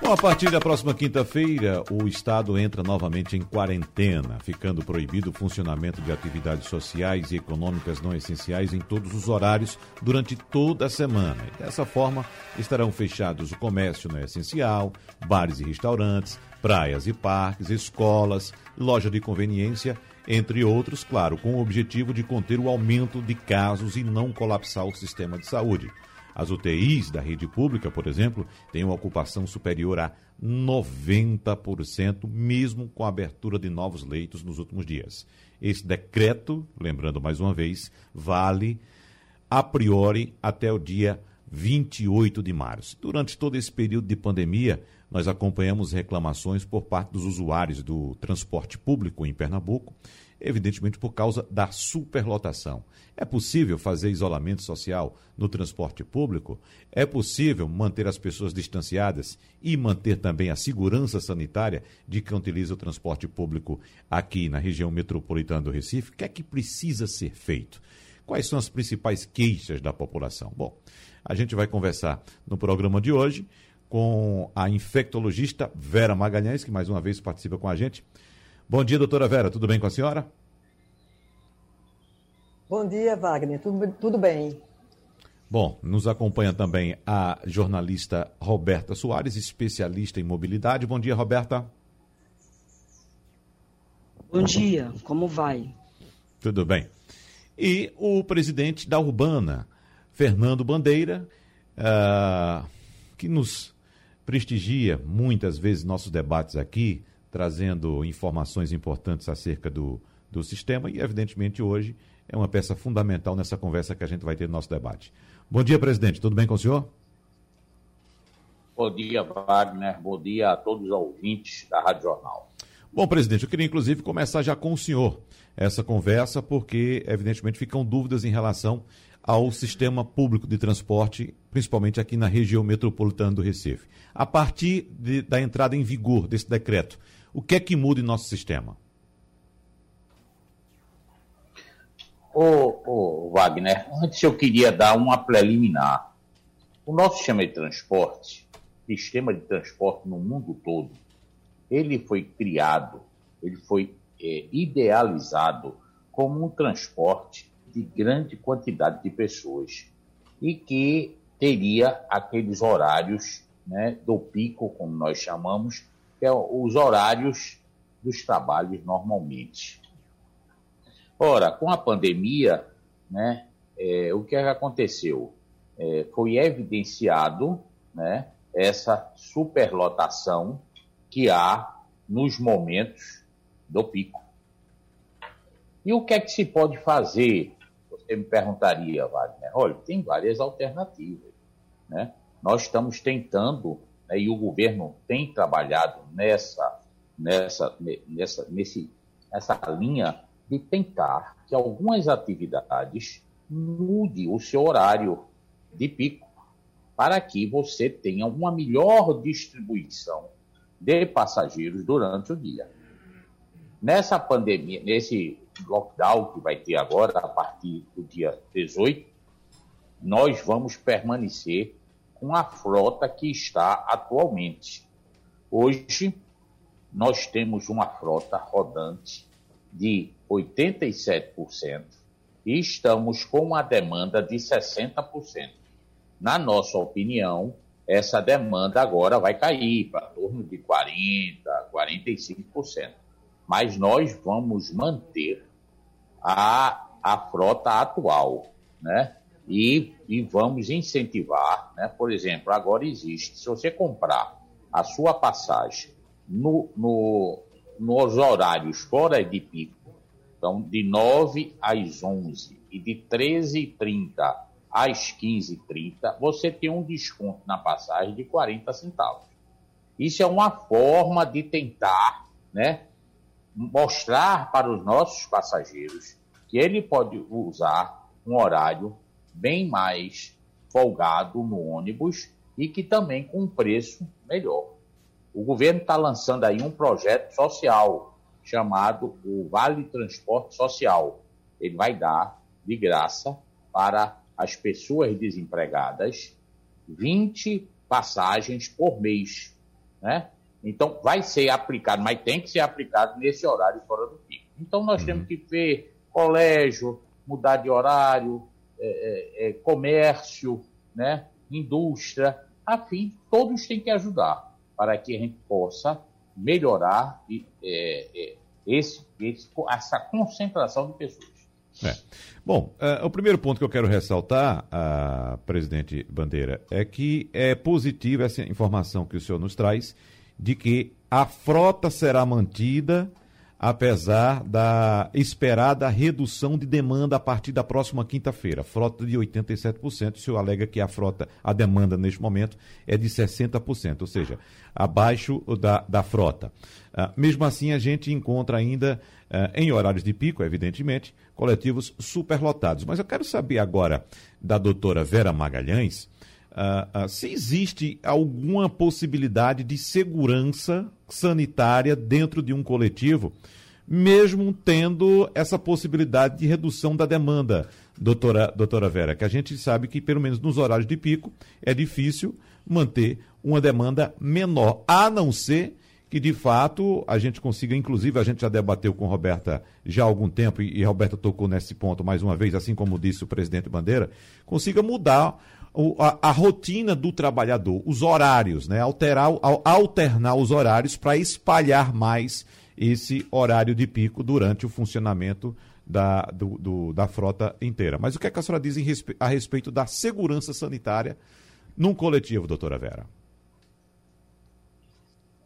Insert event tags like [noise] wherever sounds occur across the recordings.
Bom, a partir da próxima quinta-feira, o Estado entra novamente em quarentena, ficando proibido o funcionamento de atividades sociais e econômicas não essenciais em todos os horários durante toda a semana. E dessa forma, estarão fechados o comércio não essencial, bares e restaurantes, praias e parques, escolas, loja de conveniência, entre outros, claro, com o objetivo de conter o aumento de casos e não colapsar o sistema de saúde. As UTIs da rede pública, por exemplo, têm uma ocupação superior a 90%, mesmo com a abertura de novos leitos nos últimos dias. Esse decreto, lembrando mais uma vez, vale a priori até o dia 28 de março. Durante todo esse período de pandemia, nós acompanhamos reclamações por parte dos usuários do transporte público em Pernambuco evidentemente por causa da superlotação. É possível fazer isolamento social no transporte público? É possível manter as pessoas distanciadas e manter também a segurança sanitária de quem utiliza o transporte público aqui na região metropolitana do Recife? O que é que precisa ser feito? Quais são as principais queixas da população? Bom, a gente vai conversar no programa de hoje com a infectologista Vera Magalhães, que mais uma vez participa com a gente. Bom dia, doutora Vera, tudo bem com a senhora? Bom dia, Wagner, tudo, tudo bem. Bom, nos acompanha também a jornalista Roberta Soares, especialista em mobilidade. Bom dia, Roberta. Bom dia, como vai? Tudo bem. E o presidente da Urbana, Fernando Bandeira, uh, que nos prestigia muitas vezes nossos debates aqui, trazendo informações importantes acerca do, do sistema e, evidentemente, hoje é uma peça fundamental nessa conversa que a gente vai ter no nosso debate. Bom dia, presidente. Tudo bem com o senhor? Bom dia, Wagner. Bom dia a todos os ouvintes da Rádio Jornal. Bom, presidente, eu queria inclusive começar já com o senhor essa conversa, porque, evidentemente, ficam dúvidas em relação ao sistema público de transporte, principalmente aqui na região metropolitana do Recife. A partir de, da entrada em vigor desse decreto, o que é que muda em nosso sistema? Ô, ô, Wagner, antes eu queria dar uma preliminar. O nosso sistema de transporte, sistema de transporte no mundo todo, ele foi criado, ele foi é, idealizado como um transporte de grande quantidade de pessoas e que teria aqueles horários né, do pico, como nós chamamos, que é os horários dos trabalhos normalmente. Ora, com a pandemia, né, é, o que, é que aconteceu? É, foi evidenciado né, essa superlotação que há nos momentos do pico. E o que é que se pode fazer? Você me perguntaria, Wagner. Olha, tem várias alternativas. Né? Nós estamos tentando né, e o governo tem trabalhado nessa, nessa, nessa, nesse, nessa linha de tentar que algumas atividades mude o seu horário de pico para que você tenha uma melhor distribuição de passageiros durante o dia. Nessa pandemia, nesse lockdown que vai ter agora, a partir do dia 18, nós vamos permanecer com a frota que está atualmente. Hoje, nós temos uma frota rodante de 87% e estamos com uma demanda de 60%. Na nossa opinião, essa demanda agora vai cair para torno de 40%, 45%. Mas nós vamos manter a, a frota atual, né? E, e vamos incentivar, né? por exemplo, agora existe, se você comprar a sua passagem no, no, nos horários fora de pico, então de 9 às 11 e de 13h30 às 15h30, você tem um desconto na passagem de 40 centavos. Isso é uma forma de tentar né, mostrar para os nossos passageiros que ele pode usar um horário bem mais folgado no ônibus e que também com um preço melhor. O governo está lançando aí um projeto social chamado o Vale Transporte Social. Ele vai dar de graça para as pessoas desempregadas 20 passagens por mês, né? Então, vai ser aplicado, mas tem que ser aplicado nesse horário fora do pico. Então, nós uhum. temos que ver colégio, mudar de horário, é, é, é, comércio, né? indústria, afim, todos têm que ajudar para que a gente possa melhorar é, é, esse, esse, essa concentração de pessoas. É. Bom, uh, o primeiro ponto que eu quero ressaltar, uh, presidente Bandeira, é que é positiva essa informação que o senhor nos traz de que a frota será mantida apesar da esperada redução de demanda a partir da próxima quinta-feira. Frota de 87%, o senhor alega que a frota, a demanda neste momento é de 60%, ou seja, abaixo da, da frota. Uh, mesmo assim, a gente encontra ainda, uh, em horários de pico, evidentemente, coletivos superlotados. Mas eu quero saber agora da doutora Vera Magalhães, Uh, uh, se existe alguma possibilidade de segurança sanitária dentro de um coletivo, mesmo tendo essa possibilidade de redução da demanda, doutora, doutora Vera, que a gente sabe que, pelo menos nos horários de pico, é difícil manter uma demanda menor, a não ser que de fato a gente consiga, inclusive a gente já debateu com Roberta já há algum tempo, e, e Roberta tocou nesse ponto mais uma vez, assim como disse o presidente Bandeira, consiga mudar a, a, rotina do trabalhador, os horários, né? Alterar, alternar os horários para espalhar mais esse horário de pico durante o funcionamento da, do, do, da frota inteira. Mas o que, é que a senhora diz respe, a respeito da segurança sanitária num coletivo, doutora Vera?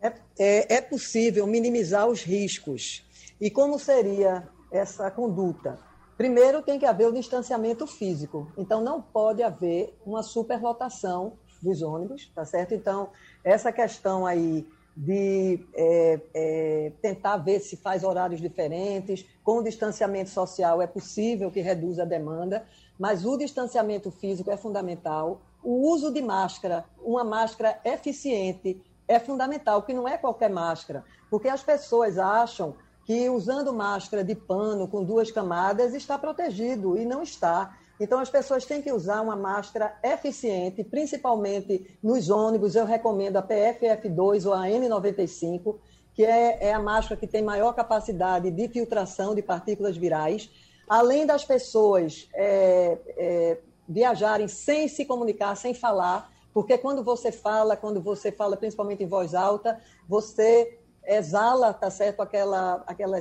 É, é, é possível minimizar os riscos. E como seria essa conduta? Primeiro, tem que haver o distanciamento físico. Então, não pode haver uma superlotação dos ônibus, tá certo? Então, essa questão aí de é, é, tentar ver se faz horários diferentes, com o distanciamento social é possível que reduza a demanda, mas o distanciamento físico é fundamental. O uso de máscara, uma máscara eficiente, é fundamental, que não é qualquer máscara, porque as pessoas acham que usando máscara de pano com duas camadas está protegido e não está. Então as pessoas têm que usar uma máscara eficiente, principalmente nos ônibus. Eu recomendo a PFF2 ou a N95, que é, é a máscara que tem maior capacidade de filtração de partículas virais. Além das pessoas é, é, viajarem sem se comunicar, sem falar, porque quando você fala, quando você fala principalmente em voz alta, você exala, tá certo, aquela, aquela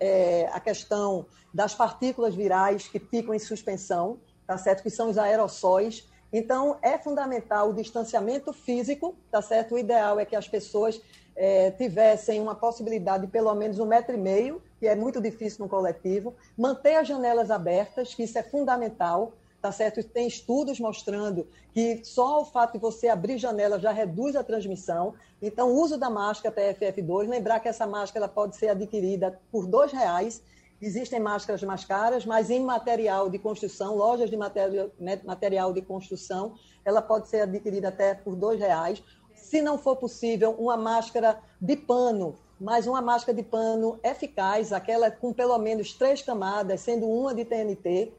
é, a questão das partículas virais que ficam em suspensão, tá certo, que são os aerossóis. Então, é fundamental o distanciamento físico, tá certo? O ideal é que as pessoas é, tivessem uma possibilidade de pelo menos um metro e meio, que é muito difícil no coletivo, manter as janelas abertas, que isso é fundamental, tá certo? Tem estudos mostrando que só o fato de você abrir janela já reduz a transmissão. Então, o uso da máscara PFF2, lembrar que essa máscara pode ser adquirida por R$ reais. Existem máscaras mais caras, mas em material de construção, lojas de material, material de construção, ela pode ser adquirida até por R$ reais. Se não for possível, uma máscara de pano, mas uma máscara de pano eficaz, aquela com pelo menos três camadas, sendo uma de TNT,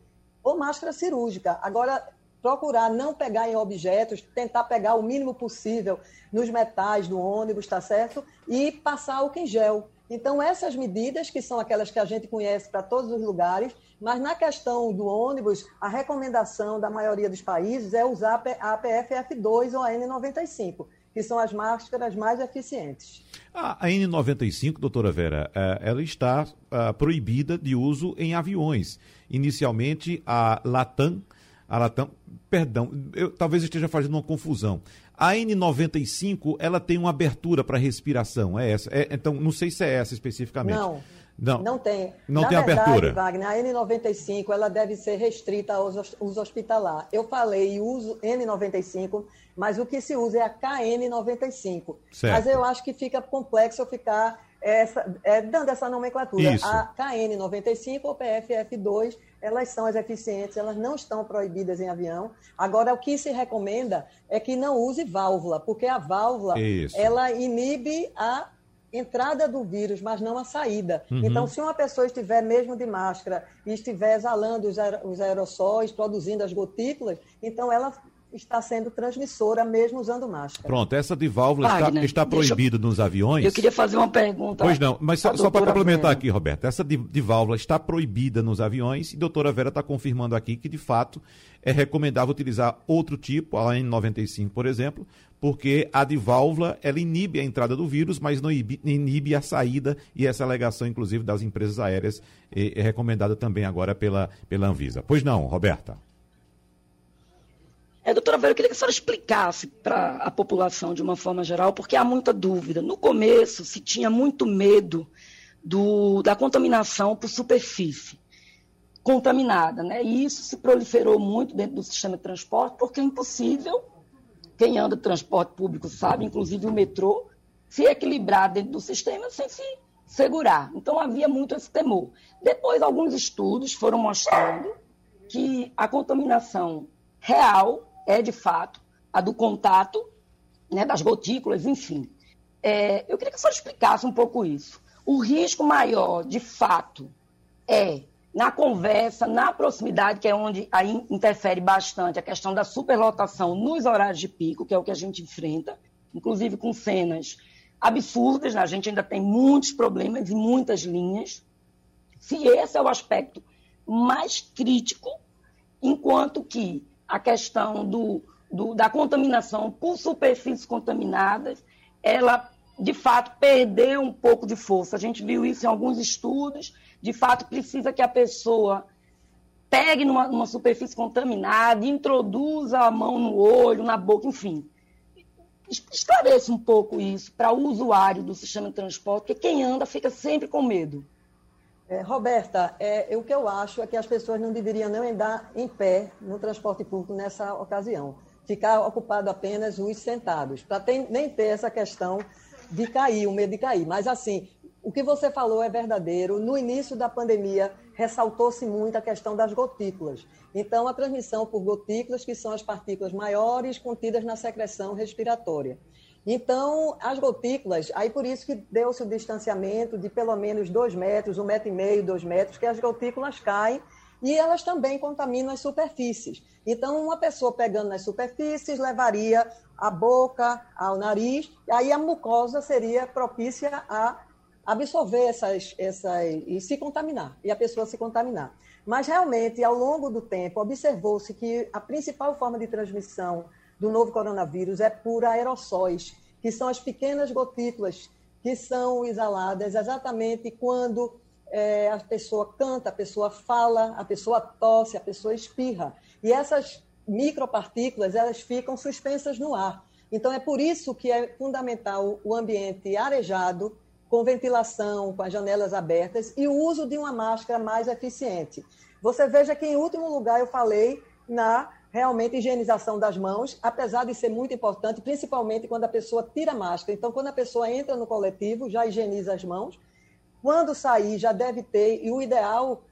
ou máscara cirúrgica. Agora, procurar não pegar em objetos, tentar pegar o mínimo possível nos metais do ônibus, tá certo? E passar álcool em gel. Então, essas medidas, que são aquelas que a gente conhece para todos os lugares, mas na questão do ônibus, a recomendação da maioria dos países é usar a PFF2 ou a N95, que são as máscaras mais eficientes. A N95, doutora Vera, é, ela está é, proibida de uso em aviões. Inicialmente, a Latam, a Latam, perdão, eu talvez esteja fazendo uma confusão. A N95, ela tem uma abertura para respiração, é essa? É, então, não sei se é essa especificamente. Não. Não, não tem. Não Na tem verdade, abertura. Wagner, a N95 ela deve ser restrita ao uso hospitalar. Eu falei uso N95, mas o que se usa é a KN95. Certo. Mas eu acho que fica complexo eu ficar essa, é, dando essa nomenclatura. Isso. A KN95 ou PFF2 elas são as eficientes, elas não estão proibidas em avião. Agora, o que se recomenda é que não use válvula, porque a válvula Isso. ela inibe a entrada do vírus, mas não a saída. Uhum. Então, se uma pessoa estiver mesmo de máscara e estiver exalando os aerossóis, produzindo as gotículas, então ela está sendo transmissora mesmo usando máscara. Pronto, essa de válvula Wagner, está, está proibida eu, nos aviões. Eu queria fazer uma pergunta. Pois não, mas só, só para complementar aqui, Roberto, essa de, de, válvula está proibida nos aviões e a doutora Vera está confirmando aqui que, de fato, é recomendável utilizar outro tipo, a N95, por exemplo, porque a de válvula, ela inibe a entrada do vírus, mas não inibe, inibe a saída, e essa alegação, inclusive, das empresas aéreas é, é recomendada também agora pela, pela Anvisa. Pois não, Roberta? É, doutora Vera, eu queria que a senhora explicasse para a população de uma forma geral, porque há muita dúvida. No começo, se tinha muito medo do, da contaminação por superfície contaminada, né? E isso se proliferou muito dentro do sistema de transporte, porque é impossível, quem anda de transporte público sabe, inclusive o metrô, se equilibrar dentro do sistema sem se segurar. Então havia muito esse temor. Depois, alguns estudos foram mostrando que a contaminação real é, de fato, a do contato, né, das gotículas, enfim. É, eu queria que senhora explicasse um pouco isso. O risco maior, de fato, é na conversa, na proximidade, que é onde aí interfere bastante a questão da superlotação nos horários de pico, que é o que a gente enfrenta, inclusive com cenas absurdas, né? a gente ainda tem muitos problemas e muitas linhas. Se esse é o aspecto mais crítico, enquanto que a questão do, do, da contaminação por superfícies contaminadas, ela, de fato, perdeu um pouco de força. A gente viu isso em alguns estudos. De fato, precisa que a pessoa pegue numa, numa superfície contaminada, introduza a mão no olho, na boca, enfim. Esclareça um pouco isso para o usuário do sistema de transporte, porque quem anda fica sempre com medo. É, Roberta, é, o que eu acho é que as pessoas não deveriam nem andar em pé no transporte público nessa ocasião. Ficar ocupado apenas os sentados, para nem ter essa questão de cair, o medo de cair. Mas, assim, o que você falou é verdadeiro. No início da pandemia, ressaltou-se muito a questão das gotículas. Então, a transmissão por gotículas, que são as partículas maiores contidas na secreção respiratória. Então, as gotículas, aí por isso que deu-se o distanciamento de pelo menos dois metros, um metro e meio, dois metros, que as gotículas caem e elas também contaminam as superfícies. Então, uma pessoa pegando nas superfícies levaria a boca ao nariz, aí a mucosa seria propícia a absorver essas, essas e se contaminar, e a pessoa se contaminar. Mas realmente, ao longo do tempo, observou-se que a principal forma de transmissão do novo coronavírus é por aerossóis, que são as pequenas gotículas que são exaladas exatamente quando é, a pessoa canta, a pessoa fala, a pessoa tosse, a pessoa espirra. E essas micropartículas, elas ficam suspensas no ar. Então, é por isso que é fundamental o ambiente arejado, com ventilação, com as janelas abertas e o uso de uma máscara mais eficiente. Você veja que, em último lugar, eu falei na realmente higienização das mãos, apesar de ser muito importante, principalmente quando a pessoa tira a máscara. Então, quando a pessoa entra no coletivo, já higieniza as mãos. Quando sair, já deve ter, e o ideal,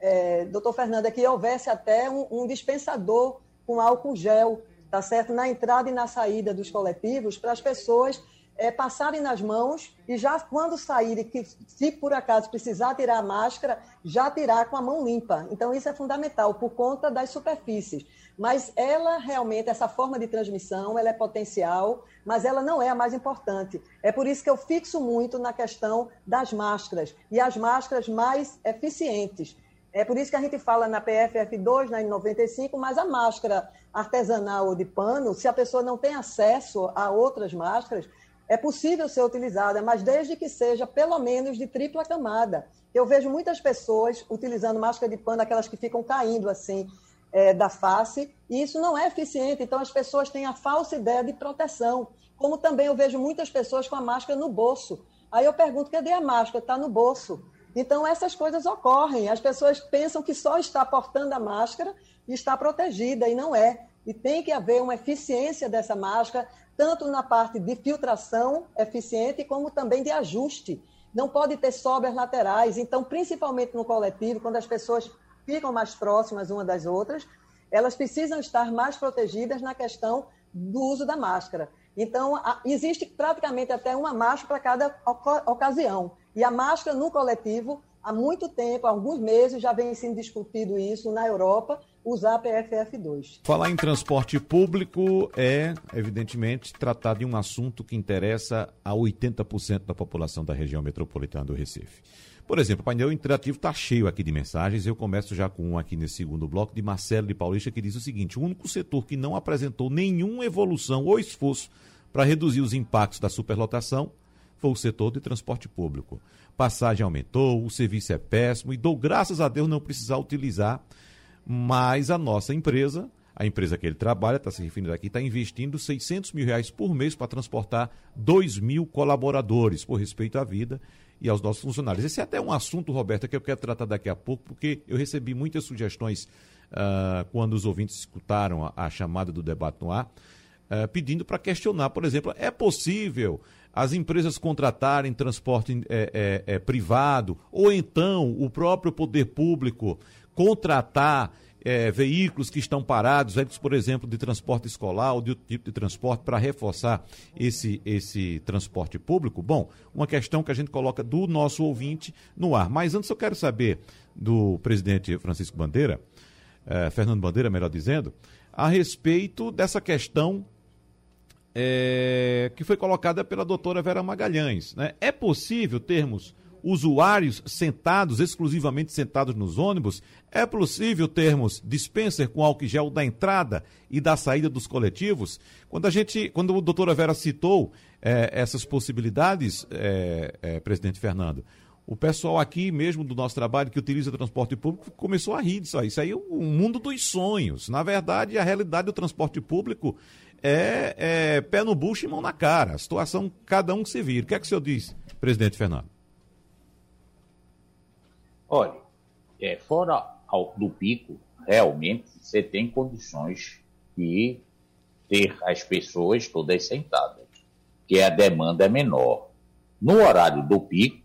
é, doutor Fernando, é que houvesse até um, um dispensador com álcool gel, tá certo? Na entrada e na saída dos coletivos, para as pessoas é, passarem nas mãos e já quando saírem, que se por acaso precisar tirar a máscara, já tirar com a mão limpa. Então, isso é fundamental por conta das superfícies. Mas ela realmente, essa forma de transmissão, ela é potencial, mas ela não é a mais importante. É por isso que eu fixo muito na questão das máscaras e as máscaras mais eficientes. É por isso que a gente fala na PFF2, na N95, mas a máscara artesanal ou de pano, se a pessoa não tem acesso a outras máscaras, é possível ser utilizada, mas desde que seja pelo menos de tripla camada. Eu vejo muitas pessoas utilizando máscara de pano, aquelas que ficam caindo assim é, da face, e isso não é eficiente. Então, as pessoas têm a falsa ideia de proteção. Como também eu vejo muitas pessoas com a máscara no bolso. Aí eu pergunto: cadê a máscara? Está no bolso. Então, essas coisas ocorrem. As pessoas pensam que só está portando a máscara e está protegida, e não é. E tem que haver uma eficiência dessa máscara, tanto na parte de filtração eficiente, como também de ajuste. Não pode ter sobras laterais. Então, principalmente no coletivo, quando as pessoas ficam mais próximas uma das outras, elas precisam estar mais protegidas na questão do uso da máscara. Então, existe praticamente até uma máscara para cada ocasião. E a máscara no coletivo, há muito tempo, há alguns meses, já vem sendo discutido isso na Europa, usar PFF2. Falar em transporte público é, evidentemente, tratar de um assunto que interessa a 80% da população da região metropolitana do Recife. Por exemplo, o painel interativo está cheio aqui de mensagens. Eu começo já com um aqui nesse segundo bloco de Marcelo de Paulista, que diz o seguinte: o único setor que não apresentou nenhuma evolução ou esforço para reduzir os impactos da superlotação foi o setor de transporte público. Passagem aumentou, o serviço é péssimo e dou graças a Deus não precisar utilizar, mas a nossa empresa, a empresa que ele trabalha, está se referindo aqui, está investindo 600 mil reais por mês para transportar 2 mil colaboradores, por respeito à vida e aos nossos funcionários. Esse é até um assunto, Roberta, que eu quero tratar daqui a pouco, porque eu recebi muitas sugestões uh, quando os ouvintes escutaram a, a chamada do debate no ar uh, pedindo para questionar, por exemplo, é possível as empresas contratarem transporte é, é, é, privado ou então o próprio poder público contratar é, veículos que estão parados, veículos, por exemplo, de transporte escolar ou de outro tipo de transporte para reforçar esse, esse transporte público? Bom, uma questão que a gente coloca do nosso ouvinte no ar. Mas antes eu quero saber do presidente Francisco Bandeira, é, Fernando Bandeira, melhor dizendo, a respeito dessa questão é, que foi colocada pela doutora Vera Magalhães. Né? É possível termos usuários sentados, exclusivamente sentados nos ônibus? É possível termos dispenser com álcool gel da entrada e da saída dos coletivos? Quando a gente, quando a doutora Vera citou é, essas possibilidades, é, é, presidente Fernando, o pessoal aqui mesmo do nosso trabalho que utiliza transporte público começou a rir disso aí. Isso aí é o mundo dos sonhos. Na verdade, a realidade do transporte público é, é, pé no bucho e mão na cara. A situação, cada um que se vira. O que é que o senhor diz, presidente Fernando? Olha, é, fora do pico, realmente você tem condições de ter as pessoas todas sentadas, que a demanda é menor. No horário do pico,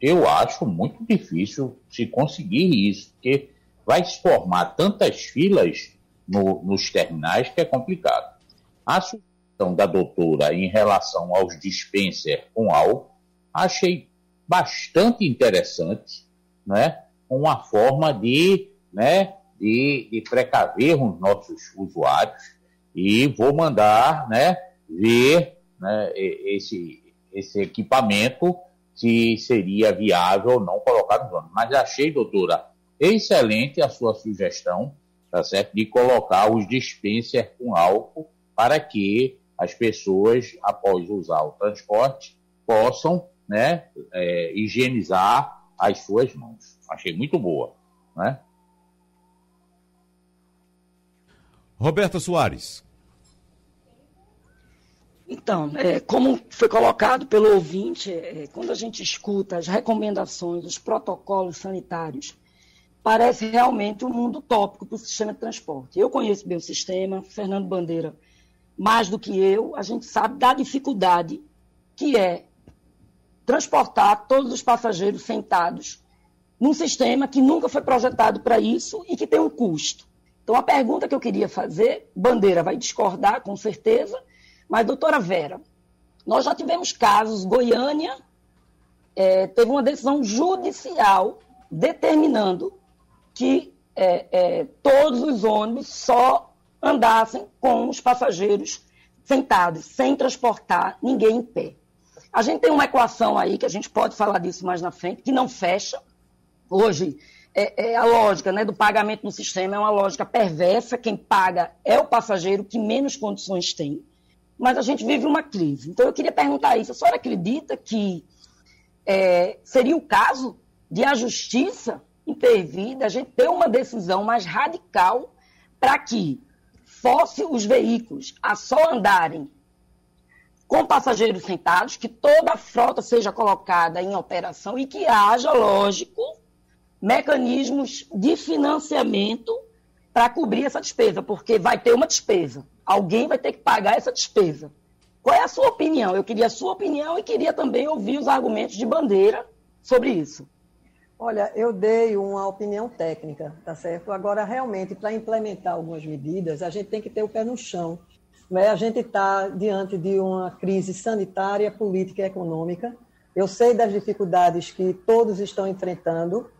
eu acho muito difícil se conseguir isso, porque vai se formar tantas filas no, nos terminais que é complicado. A sugestão da doutora em relação aos dispenser com álcool, achei bastante interessante, né? uma forma de, né, de, de precaver os nossos usuários e vou mandar né, ver né, esse, esse equipamento se seria viável ou não colocar no ônibus. Mas achei, doutora, excelente a sua sugestão, tá certo? De colocar os dispensers com álcool para que as pessoas, após usar o transporte, possam né, é, higienizar as suas mãos. Achei muito boa. Né? Roberta Soares. Então, é, como foi colocado pelo ouvinte, é, quando a gente escuta as recomendações, os protocolos sanitários, parece realmente um mundo tópico para o sistema de transporte. Eu conheço bem o sistema, Fernando Bandeira mais do que eu, a gente sabe da dificuldade que é transportar todos os passageiros sentados num sistema que nunca foi projetado para isso e que tem um custo. Então, a pergunta que eu queria fazer, Bandeira vai discordar, com certeza, mas, doutora Vera, nós já tivemos casos, Goiânia é, teve uma decisão judicial determinando que é, é, todos os ônibus só andassem com os passageiros sentados, sem transportar ninguém em pé. A gente tem uma equação aí, que a gente pode falar disso mais na frente, que não fecha. Hoje, é, é a lógica né, do pagamento no sistema é uma lógica perversa. Quem paga é o passageiro que menos condições tem. Mas a gente vive uma crise. Então, eu queria perguntar isso. A senhora acredita que é, seria o caso de a justiça intervir, da gente ter uma decisão mais radical para que force os veículos a só andarem com passageiros sentados, que toda a frota seja colocada em operação e que haja, lógico, mecanismos de financiamento para cobrir essa despesa, porque vai ter uma despesa. Alguém vai ter que pagar essa despesa. Qual é a sua opinião? Eu queria a sua opinião e queria também ouvir os argumentos de bandeira sobre isso. Olha, eu dei uma opinião técnica, tá certo? Agora, realmente, para implementar algumas medidas, a gente tem que ter o pé no chão. Né? A gente está diante de uma crise sanitária, política e econômica. Eu sei das dificuldades que todos estão enfrentando,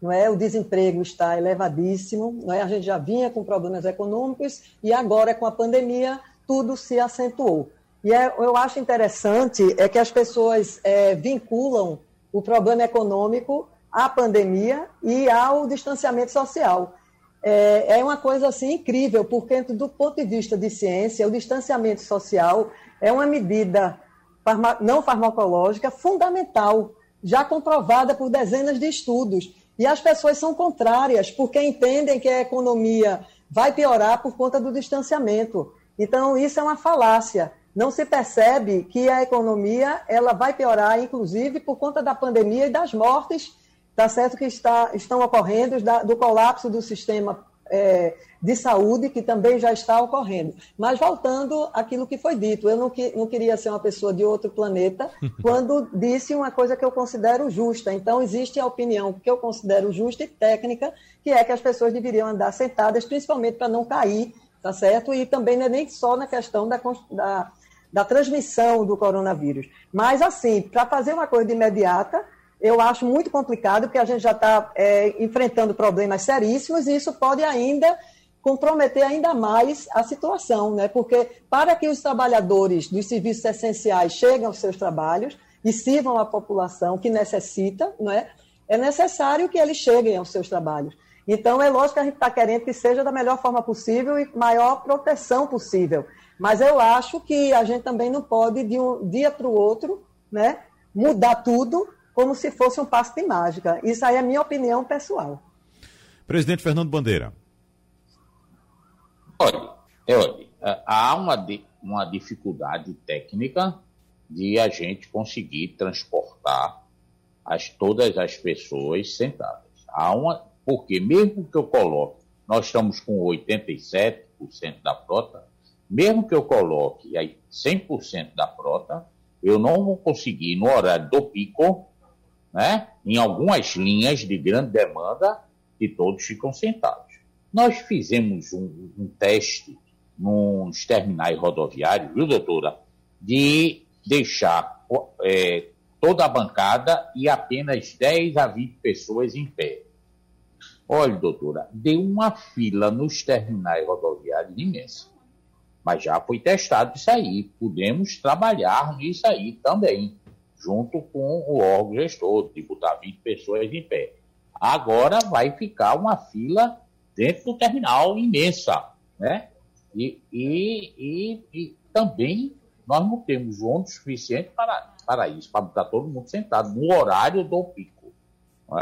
não é? O desemprego está elevadíssimo, não é? A gente já vinha com problemas econômicos e agora com a pandemia tudo se acentuou. E é, eu acho interessante é que as pessoas é, vinculam o problema econômico à pandemia e ao distanciamento social. É, é uma coisa assim incrível, porque do ponto de vista de ciência, o distanciamento social é uma medida farma, não farmacológica fundamental, já comprovada por dezenas de estudos. E as pessoas são contrárias, porque entendem que a economia vai piorar por conta do distanciamento. Então, isso é uma falácia. Não se percebe que a economia ela vai piorar, inclusive, por conta da pandemia e das mortes Está certo que está, estão ocorrendo da, do colapso do sistema é, de saúde, que também já está ocorrendo. Mas voltando àquilo que foi dito, eu não, que, não queria ser uma pessoa de outro planeta [laughs] quando disse uma coisa que eu considero justa. Então, existe a opinião que eu considero justa e técnica, que é que as pessoas deveriam andar sentadas, principalmente para não cair, tá certo? E também não é nem só na questão da, da, da transmissão do coronavírus. Mas, assim, para fazer uma coisa de imediata, eu acho muito complicado, porque a gente já está é, enfrentando problemas seríssimos e isso pode ainda comprometer ainda mais a situação, né? porque para que os trabalhadores dos serviços essenciais cheguem aos seus trabalhos e sirvam a população que necessita, né? é necessário que eles cheguem aos seus trabalhos. Então, é lógico que a gente está querendo que seja da melhor forma possível e maior proteção possível. Mas eu acho que a gente também não pode, de um dia para o outro, né, mudar tudo como se fosse um passo de mágica. Isso aí é a minha opinião pessoal. Presidente Fernando Bandeira. Olha, é, olha há uma, uma dificuldade técnica de a gente conseguir transportar as, todas as pessoas sentadas. Há uma, porque mesmo que eu coloque, nós estamos com 87% da frota, mesmo que eu coloque aí 100% da frota, eu não vou conseguir, no horário do pico, né, em algumas linhas de grande demanda, que todos ficam sentados. Nós fizemos um, um teste nos terminais rodoviários, viu, doutora, de deixar é, toda a bancada e apenas 10 a 20 pessoas em pé. Olha, doutora, deu uma fila nos terminais rodoviários imensa. Mas já foi testado isso aí. Podemos trabalhar nisso aí também junto com o órgão gestor, de botar 20 pessoas em pé. Agora vai ficar uma fila dentro do terminal imensa, né? E, e, e, e também nós não temos ônibus suficiente para, para isso, para botar todo mundo sentado no horário do pico.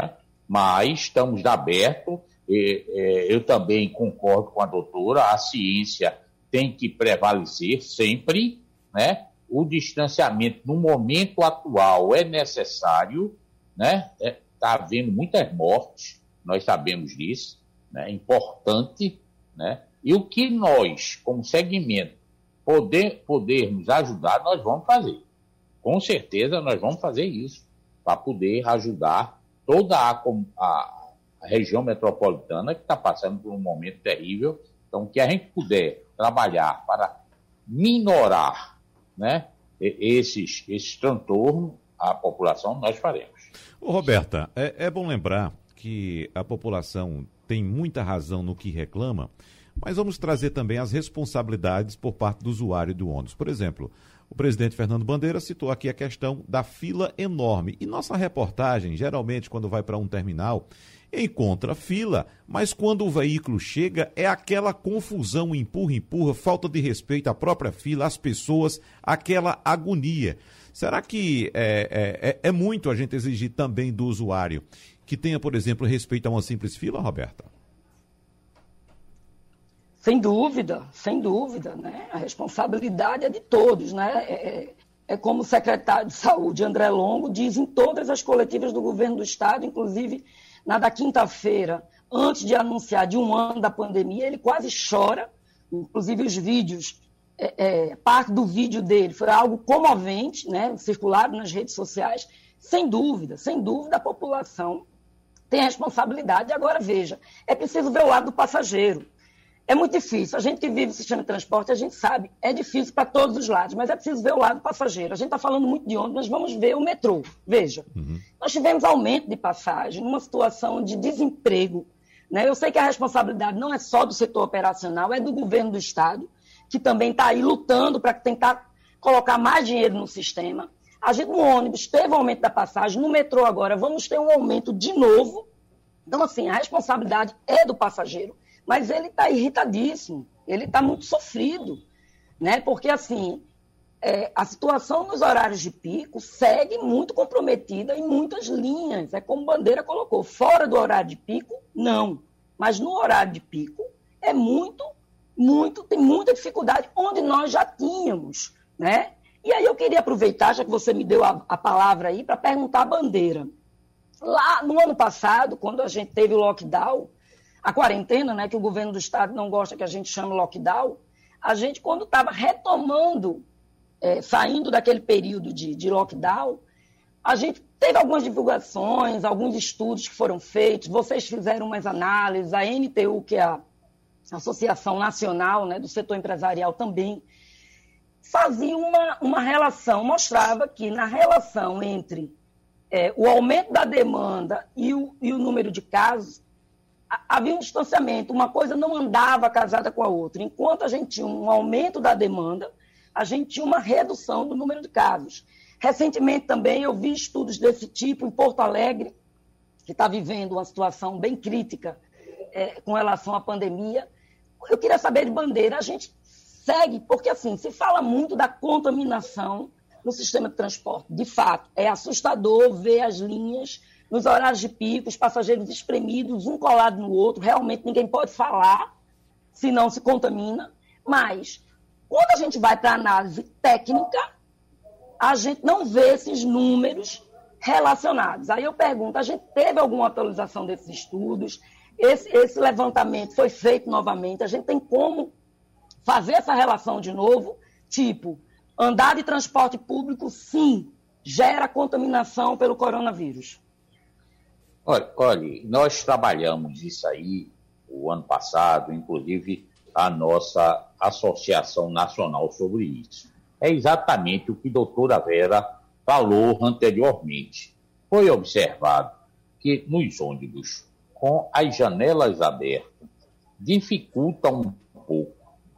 É? Mas estamos abertos, e, eu também concordo com a doutora, a ciência tem que prevalecer sempre, né? O distanciamento no momento atual é necessário, né? Está é, tá havendo muitas mortes, nós sabemos disso, né? É importante, né? E o que nós, como segmento, poder, podermos ajudar, nós vamos fazer. Com certeza nós vamos fazer isso para poder ajudar toda a, a, a região metropolitana que está passando por um momento terrível. Então, que a gente puder trabalhar para minorar né, esses, esses transtornos à população, nós faremos. Ô, Roberta, é, é bom lembrar que a população tem muita razão no que reclama, mas vamos trazer também as responsabilidades por parte do usuário do ônibus. Por exemplo, o presidente Fernando Bandeira citou aqui a questão da fila enorme. E nossa reportagem, geralmente, quando vai para um terminal, encontra fila, mas quando o veículo chega é aquela confusão, empurra, empurra, falta de respeito à própria fila, às pessoas, aquela agonia. Será que é, é, é, é muito a gente exigir também do usuário que tenha, por exemplo, respeito a uma simples fila, Roberta? Sem dúvida, sem dúvida, né? A responsabilidade é de todos, né? É, é, é como o secretário de Saúde, André Longo, diz em todas as coletivas do governo do Estado, inclusive na da quinta-feira, antes de anunciar de um ano da pandemia, ele quase chora, inclusive os vídeos, é, é, parte do vídeo dele foi algo comovente, né, circulado nas redes sociais, sem dúvida, sem dúvida a população tem responsabilidade. Agora, veja, é preciso ver o lado do passageiro. É muito difícil. A gente que vive o sistema de transporte, a gente sabe, é difícil para todos os lados, mas é preciso ver o lado do passageiro. A gente está falando muito de ônibus, mas vamos ver o metrô. Veja, uhum. nós tivemos aumento de passagem numa situação de desemprego. Né? Eu sei que a responsabilidade não é só do setor operacional, é do governo do Estado, que também está aí lutando para tentar colocar mais dinheiro no sistema. A gente no ônibus teve um aumento da passagem, no metrô agora vamos ter um aumento de novo. Então, assim, a responsabilidade é do passageiro, mas ele está irritadíssimo, ele está muito sofrido, né? Porque, assim, é, a situação nos horários de pico segue muito comprometida em muitas linhas. É como Bandeira colocou, fora do horário de pico, não. Mas no horário de pico é muito, muito, tem muita dificuldade, onde nós já tínhamos, né? E aí eu queria aproveitar, já que você me deu a, a palavra aí, para perguntar a bandeira. Lá no ano passado, quando a gente teve o lockdown, a quarentena, né, que o governo do estado não gosta que a gente chame lockdown, a gente, quando estava retomando, é, saindo daquele período de, de lockdown, a gente teve algumas divulgações, alguns estudos que foram feitos, vocês fizeram umas análises, a NTU, que é a Associação Nacional né, do Setor Empresarial, também fazia uma, uma relação, mostrava que na relação entre é, o aumento da demanda e o, e o número de casos, havia um distanciamento, uma coisa não andava casada com a outra. Enquanto a gente tinha um aumento da demanda, a gente tinha uma redução do número de casos. Recentemente também eu vi estudos desse tipo em Porto Alegre, que está vivendo uma situação bem crítica é, com relação à pandemia. Eu queria saber de bandeira, a gente segue, porque assim, se fala muito da contaminação no sistema de transporte. De fato, é assustador ver as linhas nos horários de pico, os passageiros espremidos, um colado no outro. Realmente ninguém pode falar se não se contamina. Mas, quando a gente vai para a análise técnica, a gente não vê esses números relacionados. Aí eu pergunto: a gente teve alguma atualização desses estudos? Esse, esse levantamento foi feito novamente? A gente tem como fazer essa relação de novo, tipo, andar de transporte público, sim, gera contaminação pelo coronavírus. Olha, olha, nós trabalhamos isso aí o ano passado, inclusive a nossa Associação Nacional sobre isso. É exatamente o que a doutora Vera falou anteriormente. Foi observado que nos ônibus, com as janelas abertas, dificulta um pouco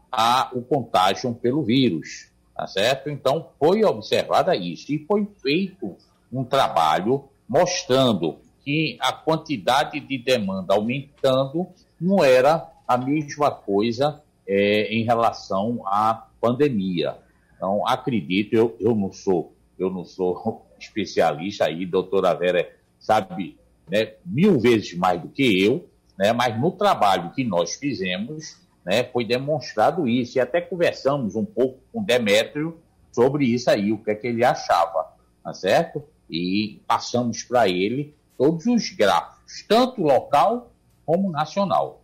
a, o contágio pelo vírus, tá certo? Então, foi observada isso e foi feito um trabalho mostrando que a quantidade de demanda aumentando não era a mesma coisa é, em relação à pandemia. Então, acredito, eu, eu não sou eu não sou [laughs] especialista aí, doutora Vera sabe né, mil vezes mais do que eu, né, mas no trabalho que nós fizemos, né, foi demonstrado isso, e até conversamos um pouco com Demétrio sobre isso aí, o que é que ele achava, tá certo? E passamos para ele todos os gráficos, tanto local como nacional,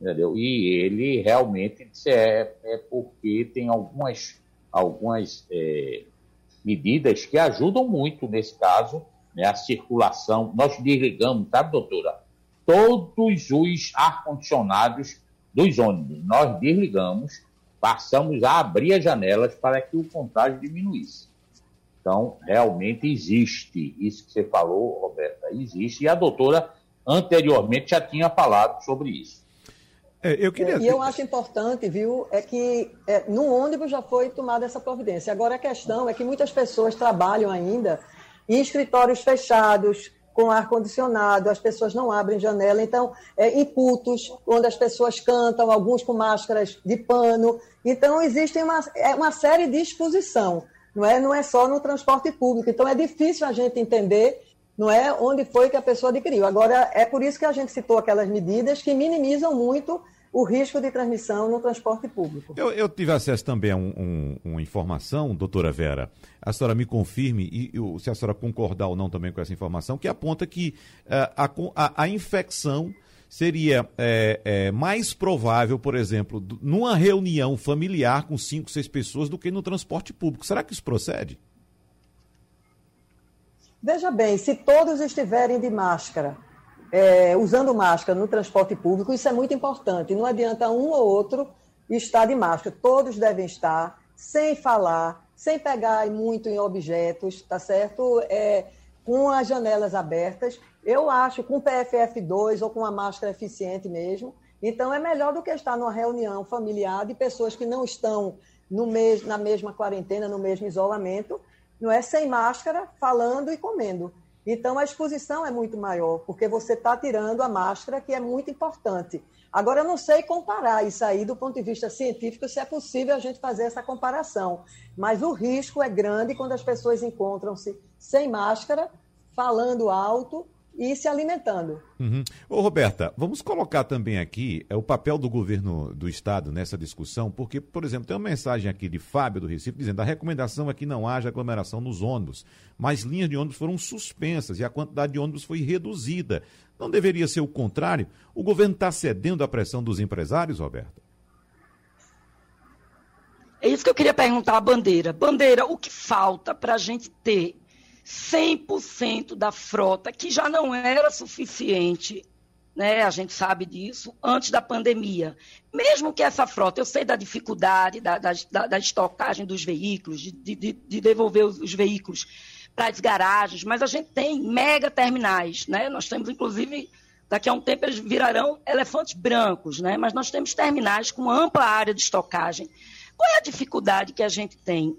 entendeu? E ele realmente é, é porque tem algumas, algumas é, medidas que ajudam muito nesse caso, né, a circulação, nós desligamos, sabe, doutora? Todos os ar-condicionados dos ônibus. Nós desligamos, passamos a abrir as janelas para que o contágio diminuísse. Então, realmente existe isso que você falou, Roberta, existe. E a doutora anteriormente já tinha falado sobre isso. É, eu queria... E eu acho importante, viu, é que é, no ônibus já foi tomada essa providência. Agora a questão é que muitas pessoas trabalham ainda em escritórios fechados, com ar-condicionado, as pessoas não abrem janela, então, é, em cultos, onde as pessoas cantam, alguns com máscaras de pano. Então, existe uma, é uma série de exposição, não é, não é só no transporte público. Então, é difícil a gente entender não é onde foi que a pessoa adquiriu. Agora, é por isso que a gente citou aquelas medidas que minimizam muito o risco de transmissão no transporte público. Eu, eu tive acesso também a um, um, uma informação, doutora Vera, a senhora me confirme, e eu, se a senhora concordar ou não também com essa informação, que aponta que uh, a, a, a, infecção seria é, é, mais provável, por exemplo, numa reunião familiar com cinco, seis pessoas do que no transporte público. Será que isso procede? Veja bem, se todos estiverem de máscara, é, usando máscara no transporte público, isso é muito importante. Não adianta um ou outro estar de máscara. Todos devem estar, sem falar, sem pegar muito em objetos, tá certo? É, com as janelas abertas. Eu acho, com PFF2 ou com a máscara eficiente mesmo. Então, é melhor do que estar numa reunião familiar de pessoas que não estão no na mesma quarentena, no mesmo isolamento, não é sem máscara, falando e comendo. Então, a exposição é muito maior, porque você está tirando a máscara, que é muito importante. Agora, eu não sei comparar isso aí do ponto de vista científico, se é possível a gente fazer essa comparação. Mas o risco é grande quando as pessoas encontram-se sem máscara, falando alto e se alimentando. Uhum. Ô, Roberta, vamos colocar também aqui é, o papel do governo do Estado nessa discussão, porque, por exemplo, tem uma mensagem aqui de Fábio do Recife dizendo a recomendação é que não haja aglomeração nos ônibus, mas linhas de ônibus foram suspensas e a quantidade de ônibus foi reduzida. Não deveria ser o contrário? O governo está cedendo à pressão dos empresários, Roberta? É isso que eu queria perguntar à Bandeira. Bandeira, o que falta para a gente ter 100% da frota, que já não era suficiente, né? A gente sabe disso, antes da pandemia. Mesmo que essa frota, eu sei da dificuldade da, da, da estocagem dos veículos, de, de, de devolver os, os veículos para as garagens, mas a gente tem mega terminais, né? Nós temos, inclusive, daqui a um tempo eles virarão elefantes brancos, né? Mas nós temos terminais com ampla área de estocagem. Qual é a dificuldade que a gente tem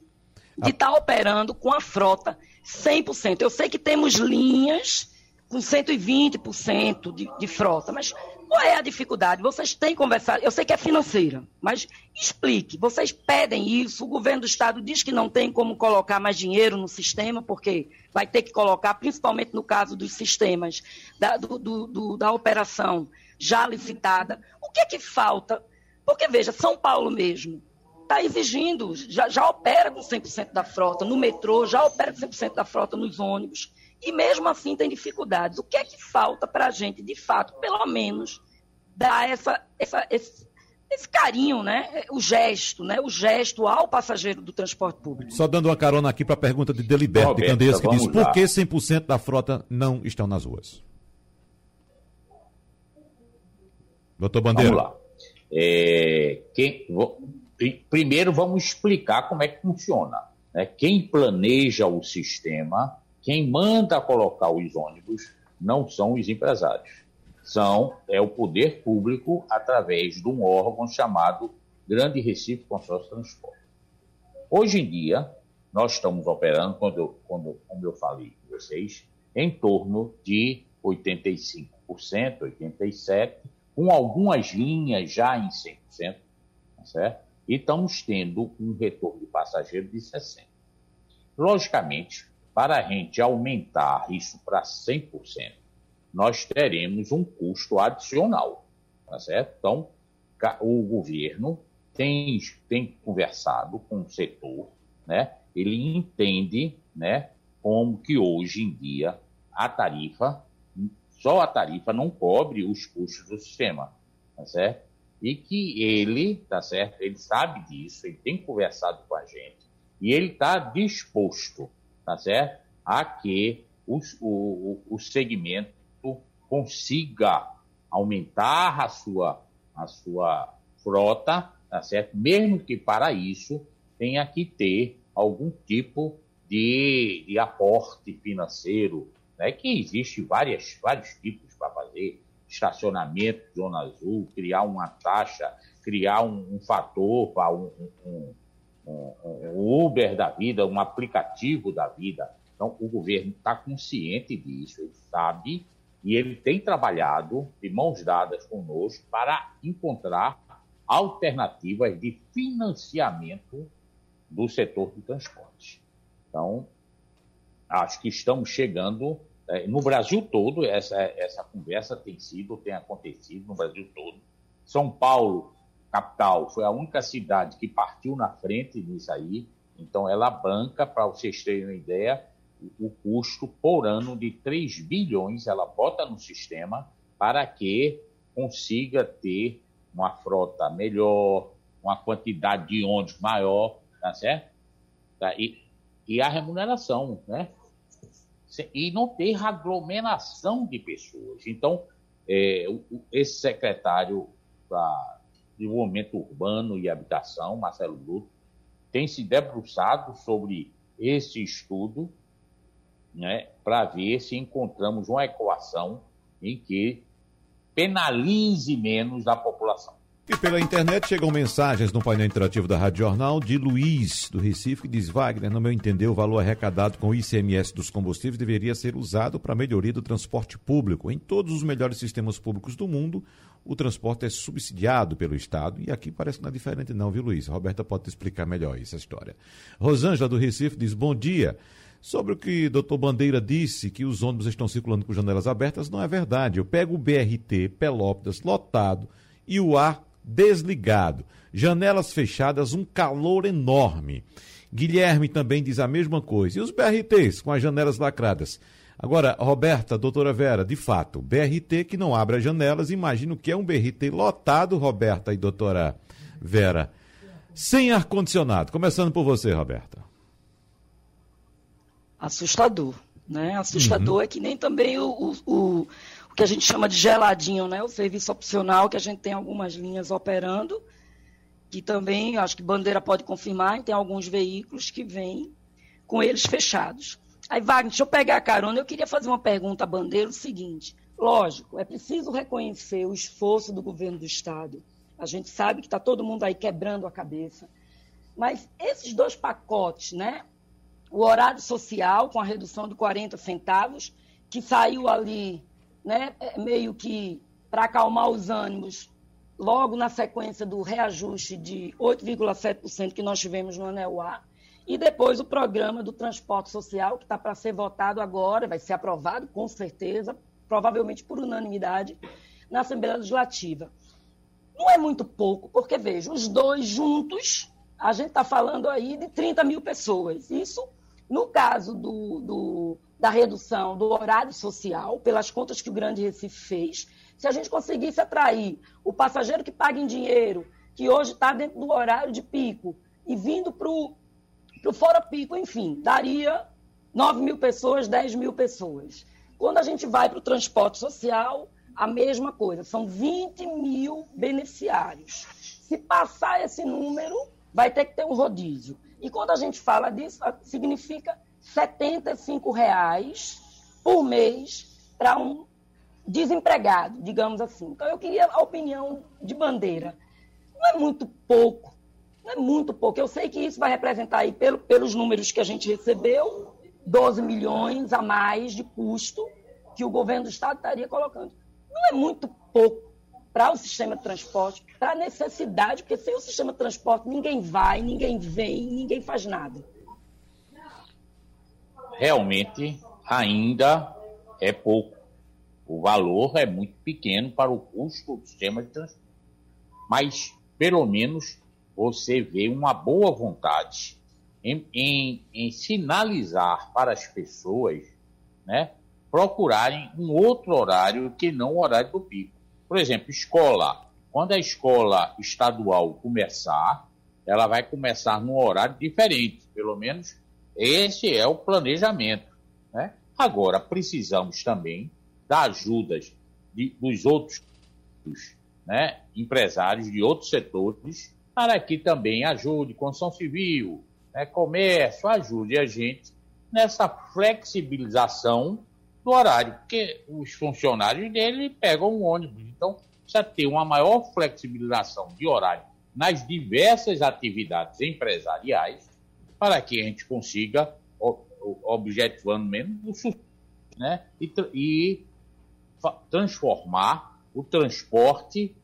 de estar tá operando com a frota 100%. Eu sei que temos linhas com 120% de, de frota, mas qual é a dificuldade? Vocês têm conversado, eu sei que é financeira, mas explique. Vocês pedem isso, o governo do estado diz que não tem como colocar mais dinheiro no sistema, porque vai ter que colocar, principalmente no caso dos sistemas da, do, do, da operação já licitada. O que é que falta? Porque, veja, São Paulo mesmo, está exigindo, já, já opera com 100% da frota no metrô, já opera com 100% da frota nos ônibus, e mesmo assim tem dificuldades. O que é que falta para a gente, de fato, pelo menos, dar essa, essa, esse, esse carinho, né? o gesto, né? o gesto ao passageiro do transporte público? Só dando uma carona aqui para a pergunta de Deliberto de Candeias, que diz, por que 100% da frota não estão nas ruas? Doutor Bandeira. Vamos lá. É, quem, vou, primeiro vamos explicar como é que funciona. Né? Quem planeja o sistema, quem manda colocar os ônibus, não são os empresários. São é o poder público através de um órgão chamado Grande Recife Consórcio Transporte. Hoje em dia, nós estamos operando, quando eu, quando, como eu falei com vocês, em torno de 85%, 87%, com algumas linhas já em 100%, tá certo? E estamos tendo um retorno de passageiro de 60%. Logicamente, para a gente aumentar isso para 100%, nós teremos um custo adicional, tá certo? Então, o governo tem, tem conversado com o setor, né? Ele entende, né, como que hoje em dia a tarifa, só a tarifa não cobre os custos do sistema, tá certo? E que ele, tá certo? Ele sabe disso, ele tem conversado com a gente e ele está disposto, tá certo? A que os, o, o segmento consiga aumentar a sua, a sua frota, tá certo? Mesmo que para isso tenha que ter algum tipo de, de aporte financeiro, né? que existe várias, vários tipos para fazer, estacionamento, zona azul, criar uma taxa, criar um, um fator para um, um, um, Uber da vida, um aplicativo da vida. Então, o governo está consciente disso, ele sabe, e ele tem trabalhado de mãos dadas conosco para encontrar alternativas de financiamento do setor do transporte. Então, acho que estamos chegando no Brasil todo, essa, essa conversa tem sido, tem acontecido no Brasil todo. São Paulo, capital, foi a única cidade que partiu na frente nisso aí. Então, ela banca, para vocês terem uma ideia, o, o custo por ano de 3 bilhões, ela bota no sistema para que consiga ter uma frota melhor, uma quantidade de ônibus maior, tá certo? Tá? E, e a remuneração, né? E não ter aglomeração de pessoas. Então, é, esse secretário da Desenvolvimento Urbano e Habitação, Marcelo Bruto, tem se debruçado sobre esse estudo né, para ver se encontramos uma equação em que penalize menos a população. E pela internet chegam mensagens no painel interativo da Rádio Jornal de Luiz, do Recife, que diz: Wagner, no meu entender, o valor arrecadado com o ICMS dos combustíveis deveria ser usado para a melhoria do transporte público. Em todos os melhores sistemas públicos do mundo, o transporte é subsidiado pelo Estado. E aqui parece que não é diferente, não, viu, Luiz? A Roberta pode explicar melhor essa história. Rosângela, do Recife, diz: Bom dia. Sobre o que o doutor Bandeira disse, que os ônibus estão circulando com janelas abertas, não é verdade. Eu pego o BRT Pelópidas lotado e o ar desligado. Janelas fechadas, um calor enorme. Guilherme também diz a mesma coisa. E os BRTs com as janelas lacradas? Agora, Roberta, doutora Vera, de fato, BRT que não abre as janelas, imagino que é um BRT lotado, Roberta e doutora Vera, sem ar-condicionado. Começando por você, Roberta assustador. Né? Assustador uhum. é que nem também o, o, o, o, que a gente chama de geladinho, né? o serviço opcional, que a gente tem algumas linhas operando, que também, acho que Bandeira pode confirmar, tem alguns veículos que vêm com eles fechados. Aí, Wagner, deixa eu pegar a carona. Eu queria fazer uma pergunta à Bandeira, o seguinte. Lógico, é preciso reconhecer o esforço do governo do Estado. A gente sabe que está todo mundo aí quebrando a cabeça. Mas esses dois pacotes, né? o horário social, com a redução de 40 centavos, que saiu ali né, é, meio que para acalmar os ânimos, logo na sequência do reajuste de 8,7% que nós tivemos no Anel A. E depois o programa do transporte social, que está para ser votado agora, vai ser aprovado com certeza, provavelmente por unanimidade, na Assembleia Legislativa. Não é muito pouco, porque veja, os dois juntos, a gente está falando aí de 30 mil pessoas. Isso no caso do, do, da redução do horário social, pelas contas que o Grande Recife fez, se a gente conseguisse atrair o passageiro que paga em dinheiro, que hoje está dentro do horário de pico, e vindo para o fora pico, enfim, daria 9 mil pessoas, 10 mil pessoas. Quando a gente vai para o transporte social, a mesma coisa, são 20 mil beneficiários. Se passar esse número, vai ter que ter um rodízio. E quando a gente fala disso, significa 75 reais por mês para um desempregado, digamos assim. Então, eu queria a opinião de bandeira. Não é muito pouco, não é muito pouco. Eu sei que isso vai representar aí, pelo, pelos números que a gente recebeu, 12 milhões a mais de custo que o governo do Estado estaria colocando. Não é muito pouco para o sistema de transporte, para a necessidade, porque sem o sistema de transporte ninguém vai, ninguém vem, ninguém faz nada. Realmente, ainda é pouco. O valor é muito pequeno para o custo do sistema de transporte. Mas, pelo menos, você vê uma boa vontade em, em, em sinalizar para as pessoas né, procurarem um outro horário que não o horário do pico. Por exemplo, escola. Quando a escola estadual começar, ela vai começar num horário diferente. Pelo menos esse é o planejamento. Né? Agora, precisamos também da ajuda de, dos outros né, empresários de outros setores para que também ajude construção civil, né, comércio, ajude a gente nessa flexibilização do horário, porque os funcionários dele pegam um ônibus. Então, precisa ter uma maior flexibilização de horário nas diversas atividades empresariais para que a gente consiga, objetivando mesmo, o né? e, e transformar o transporte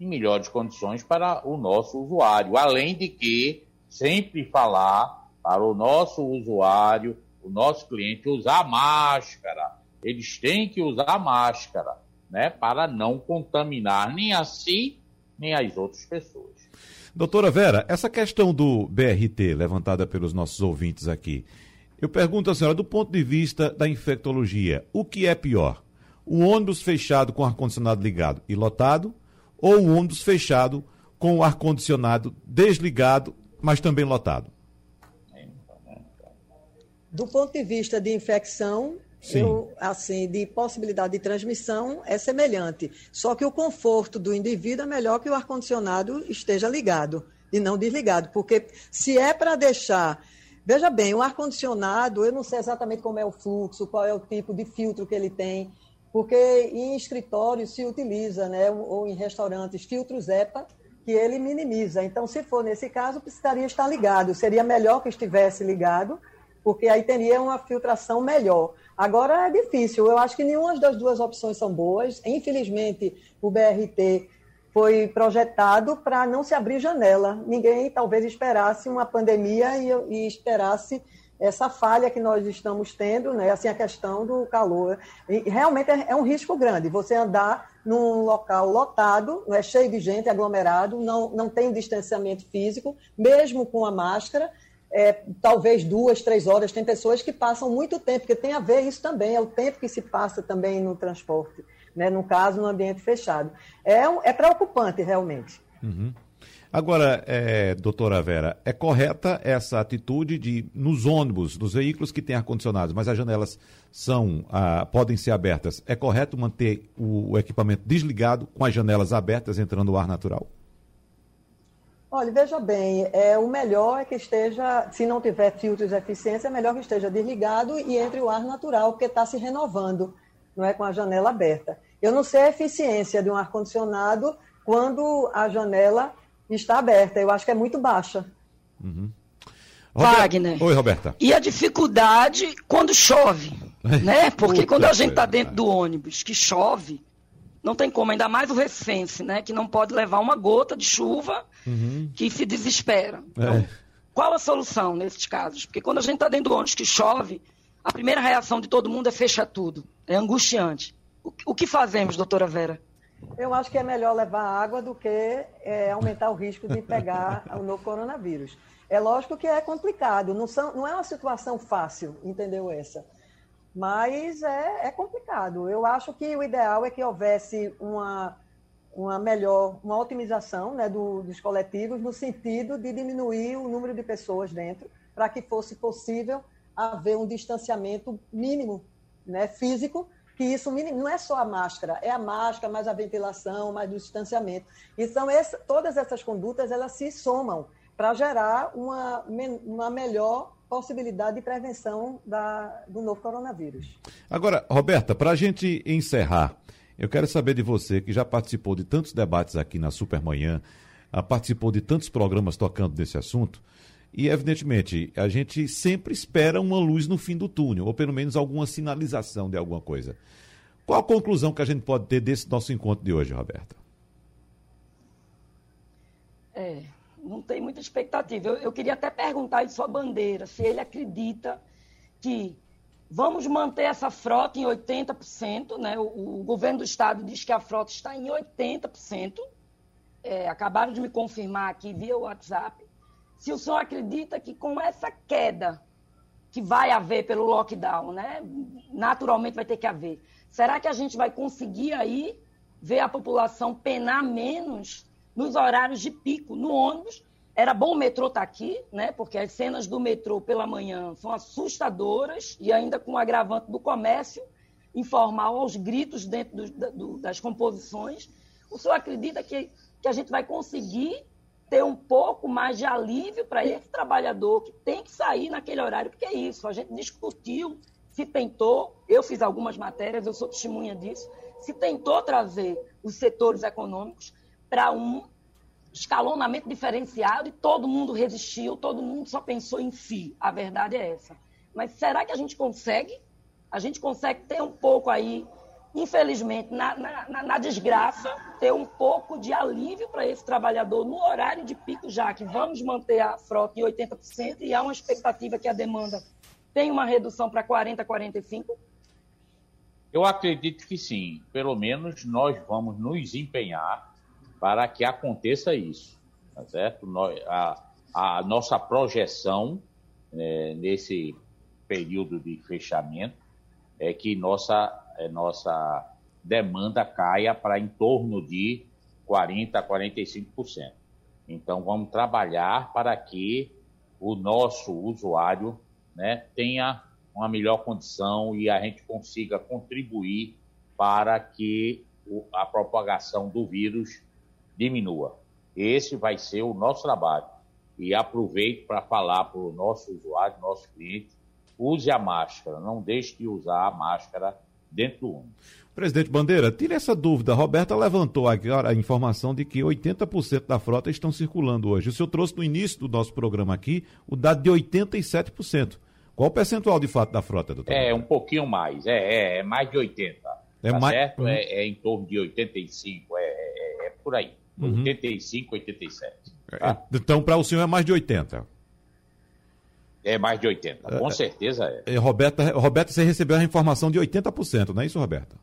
em melhores condições para o nosso usuário. Além de que sempre falar para o nosso usuário o nosso cliente usar máscara. Eles têm que usar máscara, né, para não contaminar nem a si, nem as outras pessoas. Doutora Vera, essa questão do BRT levantada pelos nossos ouvintes aqui, eu pergunto à senhora, do ponto de vista da infectologia, o que é pior? Um ônibus fechado com ar-condicionado ligado e lotado, ou um ônibus fechado com o ar-condicionado desligado, mas também lotado? Do ponto de vista de infecção, eu, assim, de possibilidade de transmissão é semelhante. Só que o conforto do indivíduo é melhor que o ar-condicionado esteja ligado e não desligado. Porque se é para deixar. Veja bem, o ar-condicionado, eu não sei exatamente como é o fluxo, qual é o tipo de filtro que ele tem, porque em escritórios se utiliza, né, ou em restaurantes, filtros EPA, que ele minimiza. Então, se for nesse caso, precisaria estar ligado. Seria melhor que estivesse ligado, porque aí teria uma filtração melhor. Agora é difícil, eu acho que nenhuma das duas opções são boas. Infelizmente, o BRT foi projetado para não se abrir janela. Ninguém talvez esperasse uma pandemia e, e esperasse essa falha que nós estamos tendo, né? assim, a questão do calor. E realmente é, é, um risco grande você andar num local lotado, é cheio de gente, aglomerado, não, não tem distanciamento físico, mesmo com a máscara, é, talvez duas, três horas. Tem pessoas que passam muito tempo, porque tem a ver isso também, é o tempo que se passa também no transporte, né? no caso, no ambiente fechado. É, é preocupante, realmente. Uhum. Agora, é, doutora Vera, é correta essa atitude de, nos ônibus, nos veículos que têm ar-condicionado, mas as janelas são, ah, podem ser abertas, é correto manter o, o, equipamento desligado com as janelas abertas, entrando o ar natural? Olha, veja bem, é, o melhor é que esteja, se não tiver filtros de eficiência, é melhor que esteja desligado e entre o ar natural, porque está se renovando, não é com a janela aberta. Eu não sei a eficiência de um ar-condicionado quando a janela está aberta. Eu acho que é muito baixa. Uhum. Wagner. Oi, Roberta. E a dificuldade quando chove, [laughs] né? Porque quando a gente está dentro do ônibus que chove, não tem como, ainda mais o recente, né? Que não pode levar uma gota de chuva uhum. que se desespera. Então, é. qual a solução nesses casos? Porque quando a gente está dentro do ônibus que chove, a primeira reação de todo mundo é fechar tudo. É angustiante. O, o que fazemos, doutora Vera? Eu acho que é melhor levar água do que é, aumentar o risco de pegar [laughs] o novo coronavírus. É lógico que é complicado, não, são, não é uma situação fácil, entendeu essa? Mas é, é complicado. Eu acho que o ideal é que houvesse uma, uma melhor, uma otimização né, do, dos coletivos no sentido de diminuir o número de pessoas dentro, para que fosse possível haver um distanciamento mínimo né, físico que isso não é só a máscara, é a máscara, mais a ventilação, mais o distanciamento. Então, essa, todas essas condutas, elas se somam para gerar uma, uma melhor possibilidade de prevenção da, do novo coronavírus. Agora, Roberta, para a gente encerrar, eu quero saber de você, que já participou de tantos debates aqui na Supermanhã, ah, participou de tantos programas tocando nesse assunto, e, evidentemente, a gente sempre espera uma luz no fim do túnel, ou pelo menos alguma sinalização de alguma coisa. Qual a conclusão que a gente pode ter desse nosso encontro de hoje, Roberta? É, não tem muita expectativa. Eu, eu queria até perguntar de sua bandeira, se ele acredita que vamos manter essa frota em 80%, né? O, o governo do estado diz que a frota está em 80%. É, acabaram de me confirmar aqui via WhatsApp se o senhor acredita que com essa queda que vai haver pelo lockdown, né? Naturalmente vai ter que haver. Será que a gente vai conseguir aí ver a população penar menos nos horários de pico no ônibus? Era bom o metrô estar tá aqui, né? Porque as cenas do metrô pela manhã são assustadoras e ainda com o agravante do comércio informal aos gritos dentro do, do, das composições. O senhor acredita que, que a gente vai conseguir ter um pouco mais de alívio para esse trabalhador que tem que sair naquele horário, porque é isso, a gente discutiu, se tentou, eu fiz algumas matérias, eu sou testemunha disso, se tentou trazer os setores econômicos para um escalonamento diferenciado e todo mundo resistiu, todo mundo só pensou em si. A verdade é essa. Mas será que a gente consegue? A gente consegue ter um pouco aí infelizmente, na, na, na, desgraça, ter um pouco de alívio para esse trabalhador no horário de pico, já que vamos manter a frota em 80% e há uma expectativa que a demanda tenha uma redução para 40%, 45%? Eu acredito que sim. Pelo menos nós vamos nos empenhar para que aconteça isso. Tá certo? A, a nossa projeção é, nesse período de fechamento é que nossa é, nossa demanda caia para em torno de 40% a 45%. Então, vamos trabalhar para que o nosso usuário né, tenha uma melhor condição e a gente consiga contribuir para que a propagação do vírus diminua. Esse vai ser o nosso trabalho. E aproveito para falar para o nosso usuário, nosso cliente, use a máscara, não deixe de usar a máscara dentro do ônibus. Presidente Bandeira, tire essa dúvida. A Roberta levantou agora a informação de que 80% da frota estão circulando hoje. O senhor trouxe no início do nosso programa aqui o dado de 87%. Qual o percentual de fato da frota, doutor? É, um pouquinho mais. É, é, é mais de 80%. É tá mais... certo? Uhum. É, é, em torno de 85%. É, é, é por aí. Uhum. 85, 87. Tá? Então, para o senhor é mais de 80%. É mais de 80%, com é, certeza é. Roberta, Roberta, você recebeu a informação de 80%, não é isso, Roberta?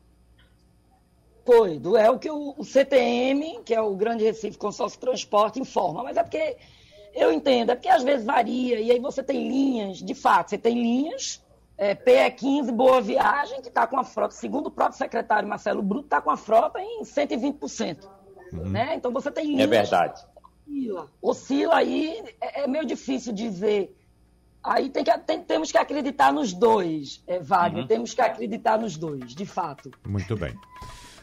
Foi, é o que o, o CTM, que é o Grande Recife Consórcio Transporte, informa. Mas é porque eu entendo, é porque às vezes varia, e aí você tem linhas, de fato, você tem linhas, é, PE15 Boa Viagem, que está com a frota, segundo o próprio secretário Marcelo Bruto, está com a frota em 120%. Uhum. Né? Então você tem linhas. É verdade. Oscila, oscila aí, é, é meio difícil dizer. Aí tem que, tem, temos que acreditar nos dois, é, Wagner, uhum. temos que acreditar nos dois, de fato. Muito bem.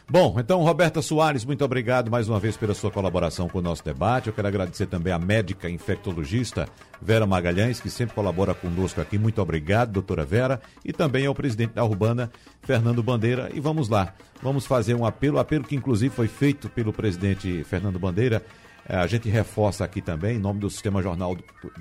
Bom, então, Roberta Soares, muito obrigado mais uma vez pela sua colaboração com o nosso debate. Eu quero agradecer também à médica infectologista Vera Magalhães, que sempre colabora conosco aqui. Muito obrigado, doutora Vera. E também ao presidente da Urbana, Fernando Bandeira. E vamos lá, vamos fazer um apelo, apelo que inclusive foi feito pelo presidente Fernando Bandeira. Eh, a gente reforça aqui também, em nome do Sistema Jornal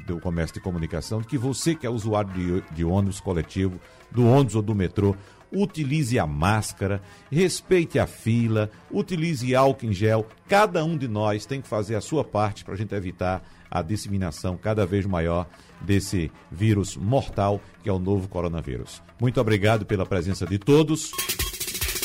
do, Comércio e Comunicação, que você que é usuário de, de ônibus coletivo, do ônibus ou do metrô, utilize a máscara, respeite a fila, utilize álcool em gel. Cada um de nós tem que fazer a sua parte para a gente evitar a disseminação cada vez maior desse vírus mortal que é o novo coronavírus. Muito obrigado pela presença de todos.